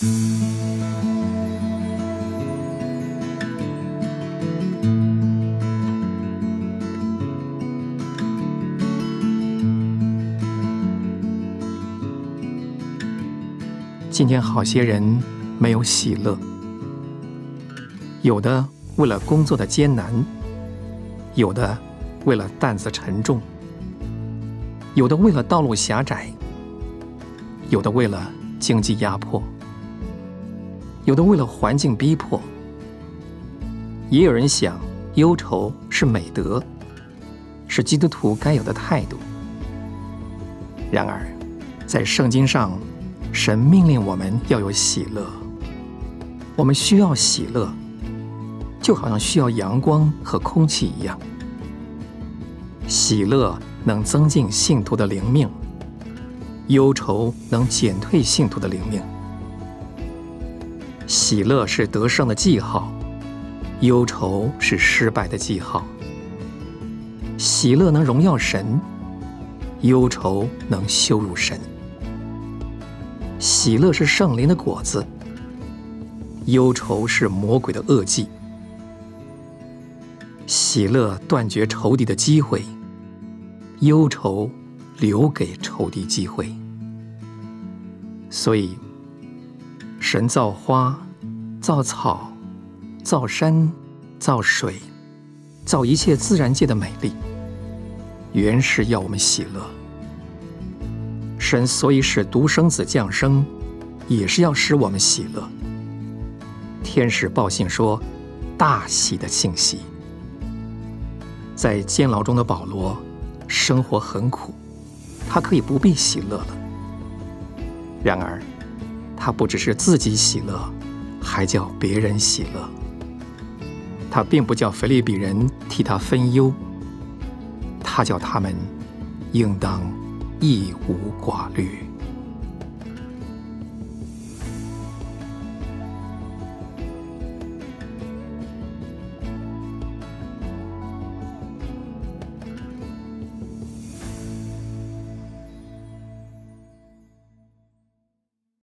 今天好些人没有喜乐，有的为了工作的艰难，有的为了担子沉重，有的为了道路狭窄，有的为了经济压迫，有的为了环境逼迫。也有人想，忧愁是美德，是基督徒该有的态度。然而，在圣经上，神命令我们要有喜乐，我们需要喜乐，就好像需要阳光和空气一样。喜乐能增进信徒的灵命，忧愁能减退信徒的灵命。喜乐是得胜的记号，忧愁是失败的记号。喜乐能荣耀神，忧愁能羞辱神。喜乐是圣灵的果子，忧愁是魔鬼的恶计。喜乐断绝仇敌的机会，忧愁留给仇敌机会。所以，神造花、造草、造山、造水，造一切自然界的美丽，原是要我们喜乐。神所以使独生子降生，也是要使我们喜乐。天使报信说，大喜的信息。在监牢中的保罗，生活很苦，他可以不必喜乐了。然而，他不只是自己喜乐，还叫别人喜乐。他并不叫腓利比人替他分忧，他叫他们应当。一无挂虑。